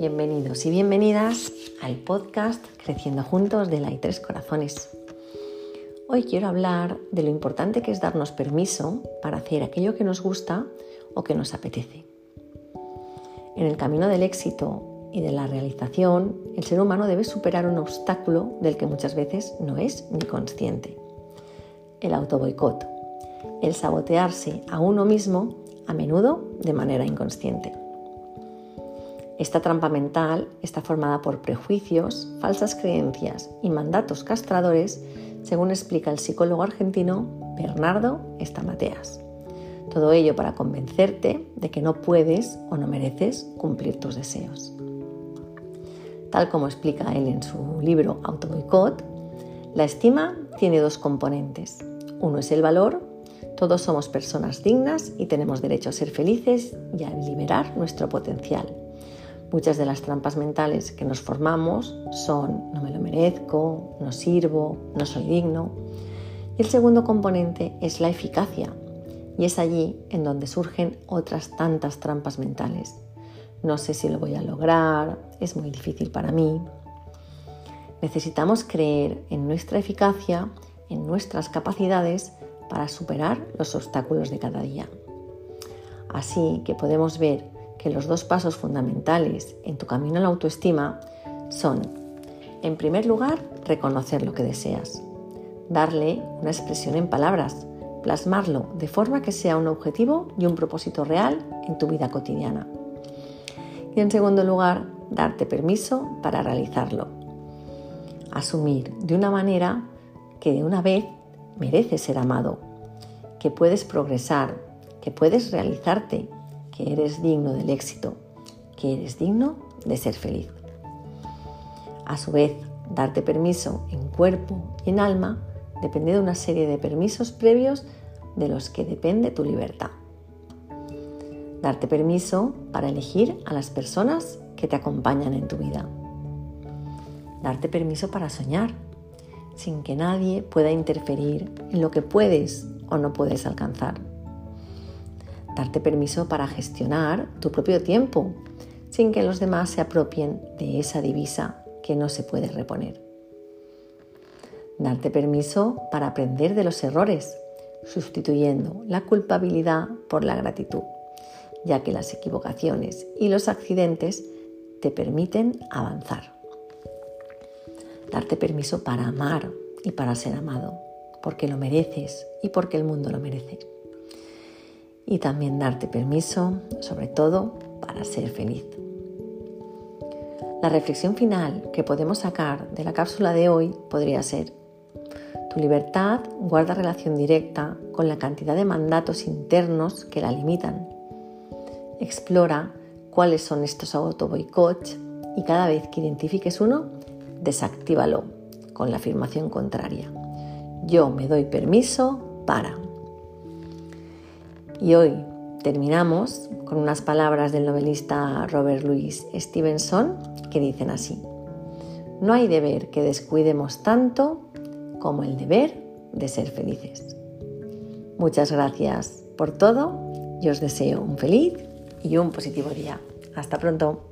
Bienvenidos y bienvenidas al podcast Creciendo Juntos de la Tres Corazones. Hoy quiero hablar de lo importante que es darnos permiso para hacer aquello que nos gusta o que nos apetece. En el camino del éxito y de la realización, el ser humano debe superar un obstáculo del que muchas veces no es ni consciente. El autoboicot, el sabotearse a uno mismo a menudo de manera inconsciente. Esta trampa mental está formada por prejuicios, falsas creencias y mandatos castradores, según explica el psicólogo argentino Bernardo Estamateas. Todo ello para convencerte de que no puedes o no mereces cumplir tus deseos. Tal como explica él en su libro Autoboicot, la estima tiene dos componentes. Uno es el valor, todos somos personas dignas y tenemos derecho a ser felices y a liberar nuestro potencial. Muchas de las trampas mentales que nos formamos son no me lo merezco, no sirvo, no soy digno. Y el segundo componente es la eficacia. Y es allí en donde surgen otras tantas trampas mentales. No sé si lo voy a lograr, es muy difícil para mí. Necesitamos creer en nuestra eficacia, en nuestras capacidades para superar los obstáculos de cada día. Así que podemos ver que los dos pasos fundamentales en tu camino a la autoestima son, en primer lugar, reconocer lo que deseas, darle una expresión en palabras, plasmarlo de forma que sea un objetivo y un propósito real en tu vida cotidiana. Y en segundo lugar, darte permiso para realizarlo. Asumir de una manera que de una vez mereces ser amado, que puedes progresar, que puedes realizarte que eres digno del éxito, que eres digno de ser feliz. A su vez, darte permiso en cuerpo y en alma depende de una serie de permisos previos de los que depende tu libertad. Darte permiso para elegir a las personas que te acompañan en tu vida. Darte permiso para soñar, sin que nadie pueda interferir en lo que puedes o no puedes alcanzar darte permiso para gestionar tu propio tiempo sin que los demás se apropien de esa divisa que no se puede reponer. Darte permiso para aprender de los errores, sustituyendo la culpabilidad por la gratitud, ya que las equivocaciones y los accidentes te permiten avanzar. Darte permiso para amar y para ser amado, porque lo mereces y porque el mundo lo merece y también darte permiso, sobre todo, para ser feliz. La reflexión final que podemos sacar de la cápsula de hoy podría ser, tu libertad guarda relación directa con la cantidad de mandatos internos que la limitan. Explora cuáles son estos autoboicots y cada vez que identifiques uno, desactívalo con la afirmación contraria. Yo me doy permiso para. Y hoy terminamos con unas palabras del novelista Robert Louis Stevenson que dicen así, no hay deber que descuidemos tanto como el deber de ser felices. Muchas gracias por todo y os deseo un feliz y un positivo día. Hasta pronto.